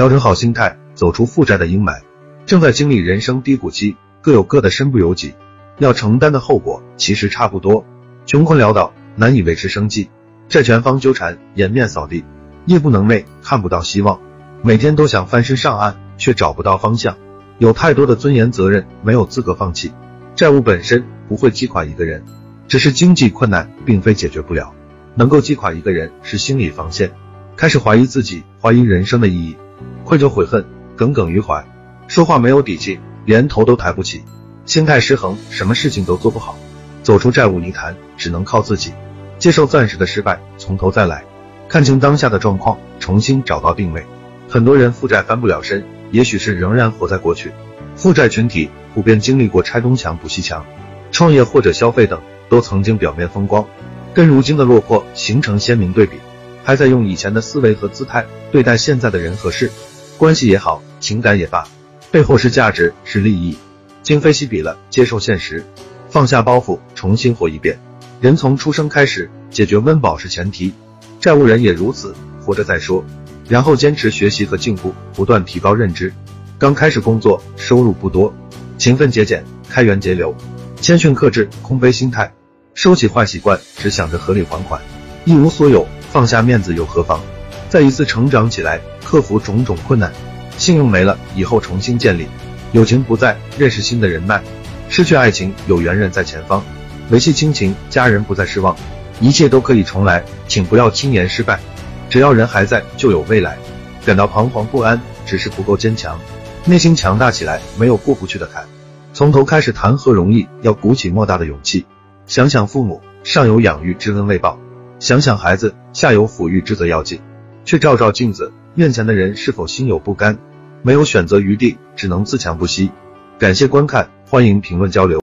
调整好心态，走出负债的阴霾。正在经历人生低谷期，各有各的身不由己，要承担的后果其实差不多。穷困潦倒，难以维持生计，债权方纠缠，颜面扫地，夜不能寐，看不到希望，每天都想翻身上岸，却找不到方向。有太多的尊严责任，没有资格放弃。债务本身不会击垮一个人，只是经济困难并非解决不了。能够击垮一个人是心理防线，开始怀疑自己，怀疑人生的意义，愧疚悔恨，耿耿于怀。说话没有底气，连头都抬不起，心态失衡，什么事情都做不好。走出债务泥潭，只能靠自己。接受暂时的失败，从头再来，看清当下的状况，重新找到定位。很多人负债翻不了身，也许是仍然活在过去。负债群体普遍经历过拆东墙补西墙，创业或者消费等，都曾经表面风光，跟如今的落魄形成鲜明对比。还在用以前的思维和姿态对待现在的人和事，关系也好，情感也罢。背后是价值，是利益，今非昔比了。接受现实，放下包袱，重新活一遍。人从出生开始，解决温饱是前提，债务人也如此，活着再说。然后坚持学习和进步，不断提高认知。刚开始工作，收入不多，勤奋节俭，开源节流，谦逊克制，空杯心态，收起坏习惯，只想着合理还款。一无所有，放下面子又何妨？再一次成长起来，克服种种困难。信用没了，以后重新建立；友情不在，认识新的人脉；失去爱情，有缘人在前方；维系亲情，家人不再失望。一切都可以重来，请不要轻言失败。只要人还在，就有未来。感到彷徨不安，只是不够坚强。内心强大起来，没有过不去的坎。从头开始谈何容易？要鼓起莫大的勇气。想想父母，上有养育之恩未报；想想孩子，下有抚育之责要尽。去照照镜子，面前的人是否心有不甘？没有选择余地，只能自强不息。感谢观看，欢迎评论交流。